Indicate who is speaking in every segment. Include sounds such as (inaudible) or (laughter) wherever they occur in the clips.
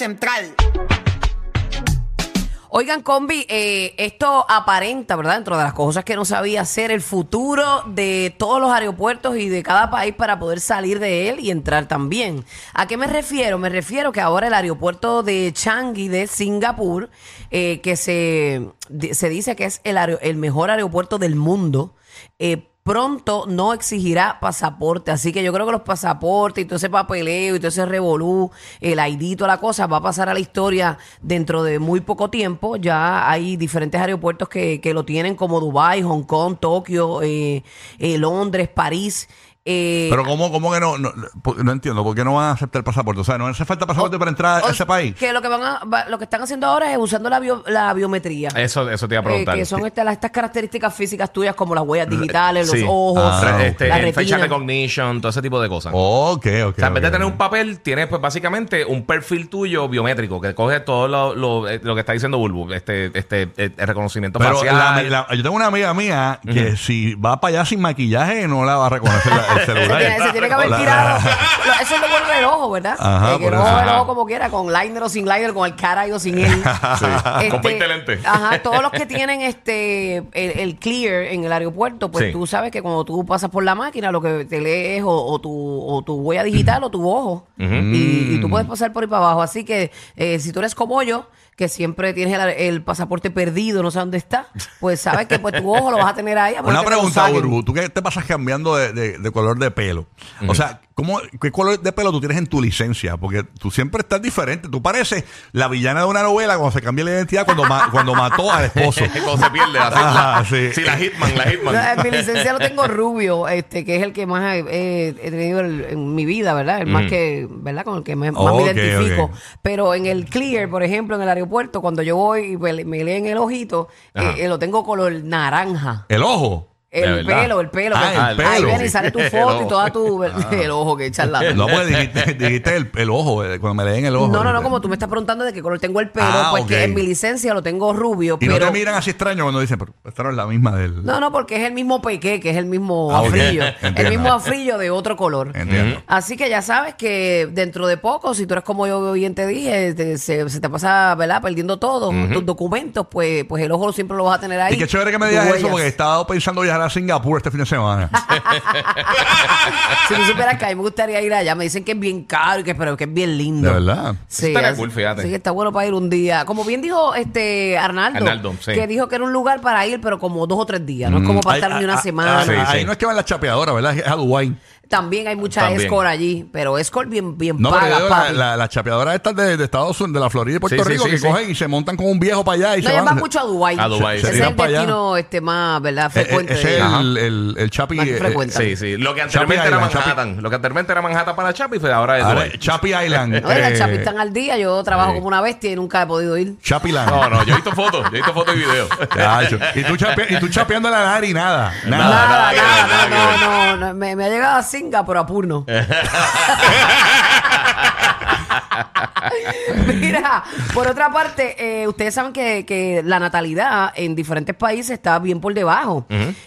Speaker 1: Central.
Speaker 2: Oigan, combi, eh, esto aparenta, ¿verdad? Dentro de las cosas que no sabía ser el futuro de todos los aeropuertos y de cada país para poder salir de él y entrar también. ¿A qué me refiero? Me refiero que ahora el aeropuerto de Changi de Singapur, eh, que se, se dice que es el, el mejor aeropuerto del mundo, eh, pronto no exigirá pasaporte. Así que yo creo que los pasaportes y todo ese papeleo y todo ese revolú, el ID, toda la cosa, va a pasar a la historia dentro de muy poco tiempo. Ya hay diferentes aeropuertos que, que lo tienen, como Dubái, Hong Kong, Tokio, eh, eh, Londres, París. Eh,
Speaker 3: Pero ¿cómo, cómo que no, no? No entiendo, ¿por qué no van a aceptar el pasaporte? O sea, ¿no hace falta pasaporte para entrar a
Speaker 2: o-
Speaker 3: ese país?
Speaker 2: Que lo que van a, lo que están haciendo ahora es usando la, bio- la biometría.
Speaker 4: Eso, eso te iba a
Speaker 2: Eh,
Speaker 4: preguntar.
Speaker 2: que son estas, las- estas características físicas tuyas como las huellas digitales,
Speaker 4: Sí.
Speaker 2: los ojos,
Speaker 3: Ah,
Speaker 4: este,
Speaker 2: la
Speaker 4: el facial
Speaker 2: retina.
Speaker 4: recognition, todo ese tipo de cosas.
Speaker 3: Ok, ok.
Speaker 4: o sea, en vez de tener un papel, tienes pues básicamente un perfil tuyo biométrico que coge todo lo, lo- eh, lo que está diciendo Bulbu, este, este, eh, el reconocimiento
Speaker 3: Pero
Speaker 4: facial.
Speaker 3: la- la- yo tengo una amiga mía que si va para allá sin maquillaje no la va a reconocer (laughs) el (laughs)
Speaker 2: Se
Speaker 3: celular.
Speaker 2: tiene, se tiene que haber tirado. Eso es lo bueno del ojo, ¿verdad?
Speaker 3: Ajá,
Speaker 2: Eh, que
Speaker 3: por
Speaker 2: el
Speaker 3: eso.
Speaker 2: ojo, el ojo como quiera, con liner o sin liner, con el cara o sin él.
Speaker 4: con 20 lentes.
Speaker 2: Ajá, (laughs) todos los que tienen este el, el clear en el aeropuerto, pues
Speaker 4: Sí.
Speaker 2: tú sabes que cuando tú pasas por la máquina, lo que te lee es o, o tu, o tu huella digital o tu ojo. y, y tú puedes pasar por ahí para abajo. Así que eh, si tú eres como yo, que siempre tienes el, el pasaporte perdido, no sé dónde está, pues sabes que pues tu ojo lo vas a tener ahí. a
Speaker 3: Una pregunta. Burbu. ¿Tú qué te pasas cambiando de, de- de color de pelo? O sea, ¿cómo, ¿qué color de pelo tú tienes en tu licencia? Porque tú siempre estás diferente. Tú pareces la villana de una novela cuando se cambia la identidad cuando, ma- (laughs) cuando mató al esposo. (laughs)
Speaker 4: Cuando se pierde. así,
Speaker 3: Ajá,
Speaker 4: la,
Speaker 3: sí.
Speaker 4: sí, la Hitman, la Hitman.
Speaker 2: No, en mi licencia lo tengo rubio, este, que es el que más he, tenido el- en mi vida, ¿verdad? El más que, ¿verdad? Con el que me, más me identifico. Pero en el clear, por ejemplo, en el aeropuerto, cuando yo voy y me, me leen el ojito, eh, eh, lo tengo color naranja.
Speaker 3: El ojo.
Speaker 2: El
Speaker 4: verdad.
Speaker 2: pelo, el pelo.
Speaker 3: Ah,
Speaker 2: que-
Speaker 3: el
Speaker 2: Ahí
Speaker 3: pelo.
Speaker 2: viene y sale tu (laughs) foto y toda tu... El ojo que la... (laughs)
Speaker 3: No, pues (laughs) dijiste, dijiste el, el ojo, eh, cuando me leen el ojo.
Speaker 2: No, no, no, como tú me estás preguntando de qué color tengo el pelo,
Speaker 3: Ah,
Speaker 2: pues
Speaker 3: ok.
Speaker 2: que en mi licencia lo tengo rubio,
Speaker 3: Y
Speaker 2: pero...
Speaker 3: no te miran así extraño cuando dicen, pero esta no es la misma del...
Speaker 2: No, no, porque es el mismo pequé, que es el mismo
Speaker 3: Ah, ok.
Speaker 2: afrillo. el
Speaker 3: Entiendo.
Speaker 2: mismo afrillo de otro color.
Speaker 3: Entiendo.
Speaker 2: Así que ya sabes que dentro de poco, si tú eres como yo bien te dije, te- se, se te pasa, ¿verdad? Perdiendo todo, tus documentos, pues, pues el ojo siempre lo vas a tener ahí.
Speaker 3: Y qué chévere que me
Speaker 2: tus
Speaker 3: digas eso
Speaker 2: huellas.
Speaker 3: porque he estado pensando viajar a Singapur este fin de semana. (laughs)
Speaker 2: si tú supieras que a mí me gustaría ir allá, me dicen que es bien caro y que, pero que es bien lindo.
Speaker 3: De verdad.
Speaker 2: Sí, así-
Speaker 4: cool, fíjate.
Speaker 2: Sí, que está bueno para ir un día. Como bien dijo este Arnaldo,
Speaker 4: Arnaldo, sí.
Speaker 2: que dijo que era un lugar para ir, pero como dos o tres días. No es como para
Speaker 3: Ay,
Speaker 2: estar ni
Speaker 3: ah,
Speaker 2: una
Speaker 3: ah,
Speaker 2: semana.
Speaker 3: ah,
Speaker 4: Sí,
Speaker 3: ahí
Speaker 4: sí.
Speaker 3: no es que van las chapeadoras, ¿verdad? Es a Dubái.
Speaker 2: También hay mucha
Speaker 4: También.
Speaker 2: escort allí, pero escort bien, bien
Speaker 3: No,
Speaker 2: paga,
Speaker 3: digo, la, la, las chapeadoras estas de, de Estados Unidos, de la Florida y Puerto
Speaker 4: Sí,
Speaker 3: Rico,
Speaker 4: sí,
Speaker 3: que
Speaker 4: sí.
Speaker 3: cogen y se montan con un viejo para allá y
Speaker 2: no,
Speaker 3: se van.
Speaker 2: van mucho a Dubái.
Speaker 4: A Dubái,
Speaker 2: Ese
Speaker 4: sí.
Speaker 2: es
Speaker 3: Se
Speaker 2: el
Speaker 3: para
Speaker 2: destino este, más, ¿verdad?
Speaker 3: Eh, eh,
Speaker 2: Frecuente.
Speaker 3: ese el, el, el Chapi.
Speaker 2: Más
Speaker 3: eh,
Speaker 2: frecuente.
Speaker 4: Sí, sí. Lo que anteriormente era
Speaker 3: Island,
Speaker 4: Manhattan. Lo que anteriormente era Manhattan para Chapi, pues ahora es
Speaker 3: ahora,
Speaker 4: Dubái.
Speaker 3: Chapi Island.
Speaker 2: No, y las
Speaker 3: eh,
Speaker 2: chapis están al día. Yo trabajo como una bestia y nunca he podido ir.
Speaker 3: Chapi Land.
Speaker 4: No, no, yo he visto fotos, yo he visto fotos y videos.
Speaker 3: Chacho. y, tú chape- y tú chapeando la nariz, nada. Nada.
Speaker 4: Nada,
Speaker 2: Nada,
Speaker 4: que
Speaker 2: nada,
Speaker 4: ver, nada que
Speaker 2: no, no, no, no. Me, me ha llegado a Singa, pero a Purno. (laughs) Mira, por otra parte, eh, ustedes saben que, que la natalidad en diferentes países está bien por debajo,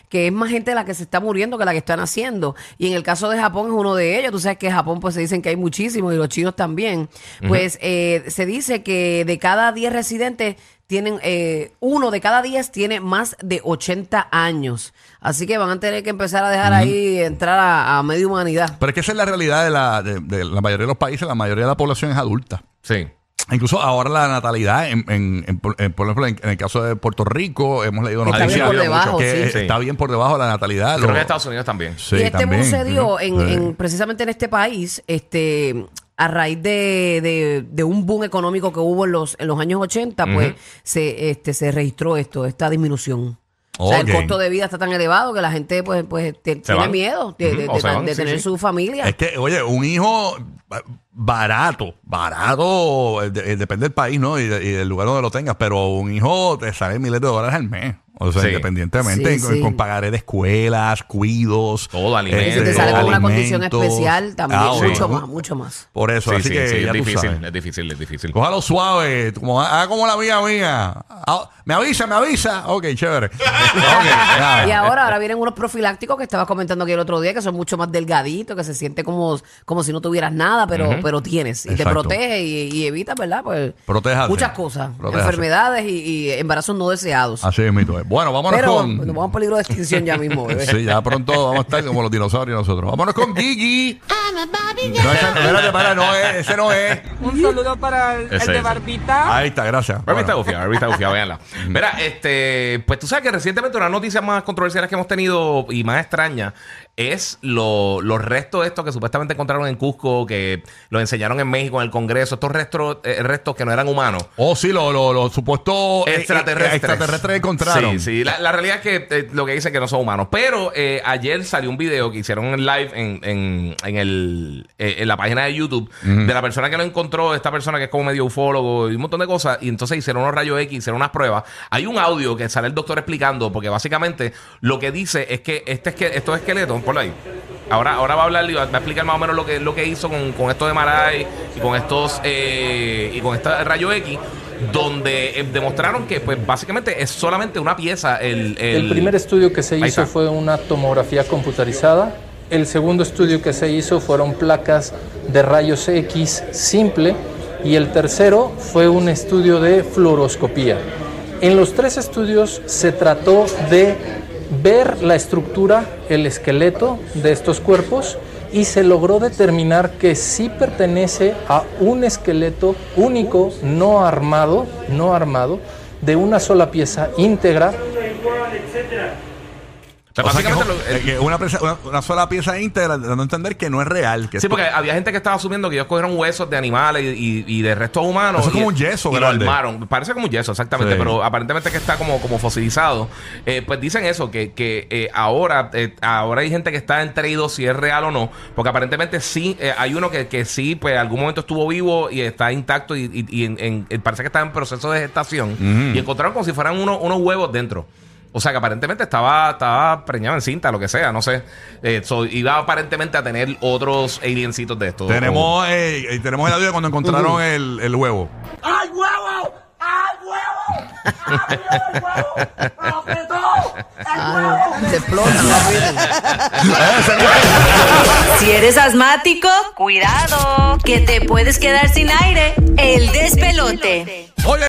Speaker 2: que es más gente la que se está muriendo que la que están haciendo. Y en el caso de Japón es uno de ellos. Tú sabes que en Japón pues se dicen que hay muchísimos y los chinos también. Pues eh, se dice que de cada 10 residentes tienen, eh, uno de cada 10 tiene más de 80 años. Así que van a tener que empezar a dejar ahí entrar a, a media humanidad.
Speaker 3: Pero es que esa es la realidad de la, de, de la mayoría de los países. La mayoría de la población es adulta.
Speaker 4: Sí.
Speaker 3: Incluso ahora la natalidad, en, en- en- por en- por ejemplo, en, en el caso de Puerto Rico, hemos leído
Speaker 2: Está
Speaker 3: noticias
Speaker 4: bien por
Speaker 2: debajo,
Speaker 3: que
Speaker 2: sí.
Speaker 3: está bien por debajo de la natalidad.
Speaker 4: Creo
Speaker 3: Lo-
Speaker 4: que en Estados Unidos también.
Speaker 3: Sí,
Speaker 2: y este
Speaker 3: también.
Speaker 2: boom se dio en,
Speaker 3: Sí.
Speaker 2: en- precisamente en este país, este a raíz de, de- de un boom económico que hubo en los, en los años 80, pues se, este, se registró esto, esta disminución. O sea, el costo de vida está tan elevado que la gente pues, pues te- tiene
Speaker 4: van.
Speaker 2: miedo de,
Speaker 4: van, sí,
Speaker 2: tener
Speaker 4: sí.
Speaker 2: su familia.
Speaker 3: Es que, oye, un hijo barato, barato, eh, eh, depende del país, ¿no? Y, y del lugar donde lo tengas, pero un hijo te sale miles de dólares al mes. O sea,
Speaker 4: Sí.
Speaker 3: independientemente,
Speaker 2: Sí,
Speaker 3: con,
Speaker 2: sí.
Speaker 3: con pagaré de escuelas, cuidos.
Speaker 4: Todo, alimentos.
Speaker 2: y si te sale con una condición
Speaker 3: alimentos.
Speaker 2: especial, también
Speaker 3: Ah,
Speaker 2: mucho más, mucho más.
Speaker 3: Por eso,
Speaker 4: Sí,
Speaker 3: así
Speaker 4: sí,
Speaker 3: que
Speaker 4: sí,
Speaker 3: ya
Speaker 4: es
Speaker 3: tú
Speaker 4: difícil,
Speaker 3: sabes.
Speaker 4: es difícil, es difícil.
Speaker 3: Cójalo suave, como haga como la mía mía. Ah, me avisa, me avisa. Ok, chévere. (laughs) Ok, nada.
Speaker 2: Y ahora, ahora vienen unos profilácticos que estabas comentando aquí el otro día, que son mucho más delgaditos, que se siente como, como si no tuvieras nada, pero, pero tienes. Y te
Speaker 3: Exacto.
Speaker 2: protege y, y evita, ¿verdad? Pues
Speaker 3: Protéjase.
Speaker 2: muchas cosas.
Speaker 3: Protéjase.
Speaker 2: Enfermedades y, y embarazos no deseados.
Speaker 3: Así es, mito. Bueno, vámonos
Speaker 2: pero
Speaker 3: con.
Speaker 2: nos vamos a peligro de extinción ya mismo, bebé. (laughs)
Speaker 3: Sí, ya pronto vamos a estar como los dinosaurios nosotros. Vámonos con Gigi. No, ese, espérate, para, no es, ese no es.
Speaker 5: Un saludo para el, de. Barbita.
Speaker 3: Ahí está, gracias.
Speaker 4: Barbie está
Speaker 3: Bueno.
Speaker 4: gufia, Barbie está gufia, véanla. Mira, este, pues tú sabes que recientemente una noticia más controversial que hemos tenido y más extraña es lo- los restos estos que supuestamente encontraron en Cusco, que los enseñaron en México en el Congreso, estos restos, eh, restos que no eran humanos.
Speaker 3: Oh, sí, los lo, lo supuestos eh,
Speaker 4: Extraterrestres.
Speaker 3: eh, extraterrestres encontraron.
Speaker 4: Sí, sí. La, la realidad es que eh, lo que dice es que no son humanos. Pero eh, ayer salió un video que hicieron en live en, en, en el, eh, en la página de YouTube de la persona que lo encontró, esta persona que es como medio ufólogo y un montón de cosas. Y entonces hicieron unos rayos X, hicieron unas pruebas. Hay un audio que sale el doctor explicando, porque básicamente lo que dice es que este es que estos esqueletos, por ahí. Ahora, ahora va a hablar y va va a explicar más o menos lo que, lo que hizo con, con esto de Maray y con estos eh, y con este rayo X, donde eh, demostraron que pues básicamente es solamente una pieza. El, el,
Speaker 6: El primer estudio que se hizo fue una tomografía computarizada. El segundo estudio que se hizo fueron placas de rayos X simple. Y el tercero fue un estudio de fluoroscopía. En los tres estudios se trató de ver la estructura, el esqueleto de estos cuerpos y se logró determinar que sí pertenece a un esqueleto único, no armado, no armado, de una sola pieza íntegra
Speaker 4: O sea,
Speaker 3: O sea, que,
Speaker 4: básicamente lo-
Speaker 3: que una, pieza- una- una sola pieza íntegra, dando a entender que no es real. Que
Speaker 4: Sí, porque había gente que estaba asumiendo que ellos cogieron huesos de animales y, y- y de restos humanos.
Speaker 3: Eso es como un yeso
Speaker 4: Y lo armaron. Parece como un yeso, exactamente.
Speaker 3: Sí.
Speaker 4: Pero aparentemente que está como, como fosilizado. Eh, pues dicen eso, que, que eh, ahora, eh, ahora hay gente que está entre y dos si es real o no. Porque aparentemente sí, eh, hay uno que, que sí, pues algún momento estuvo vivo y está intacto y, en- en- parece que está en proceso de gestación. Y encontraron como si fueran unos, unos huevos dentro. O sea que aparentemente estaba, estaba preñado en cinta, lo que sea, no sé. Eh, so, iba aparentemente a tener otros aliencitos de esto.
Speaker 3: tenemos, eh, eh, tenemos el audio de cuando encontraron el, el huevo.
Speaker 1: ¡Ay, huevo! ¡Ay, huevo! ¡Ay, huevo! ¡Apretó! ¡El huevo!
Speaker 2: Se explota (laughs)
Speaker 7: Si eres asmático, cuidado, que te puedes quedar sin aire. El despelote.